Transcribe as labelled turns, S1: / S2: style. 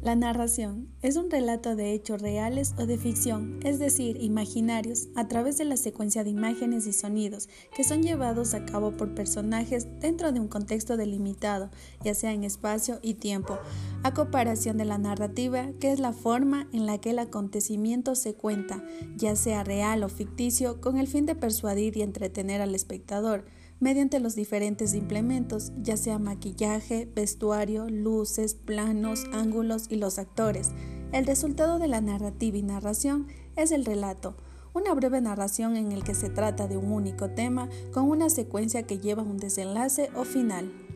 S1: La narración es un relato de hechos reales o de ficción, es decir, imaginarios, a través de la secuencia de imágenes y sonidos que son llevados a cabo por personajes dentro de un contexto delimitado, ya sea en espacio y tiempo, a comparación de la narrativa, que es la forma en la que el acontecimiento se cuenta, ya sea real o ficticio, con el fin de persuadir y entretener al espectador mediante los diferentes implementos, ya sea maquillaje, vestuario, luces, planos, ángulos y los actores. El resultado de la narrativa y narración es el relato, una breve narración en el que se trata de un único tema con una secuencia que lleva un desenlace o final.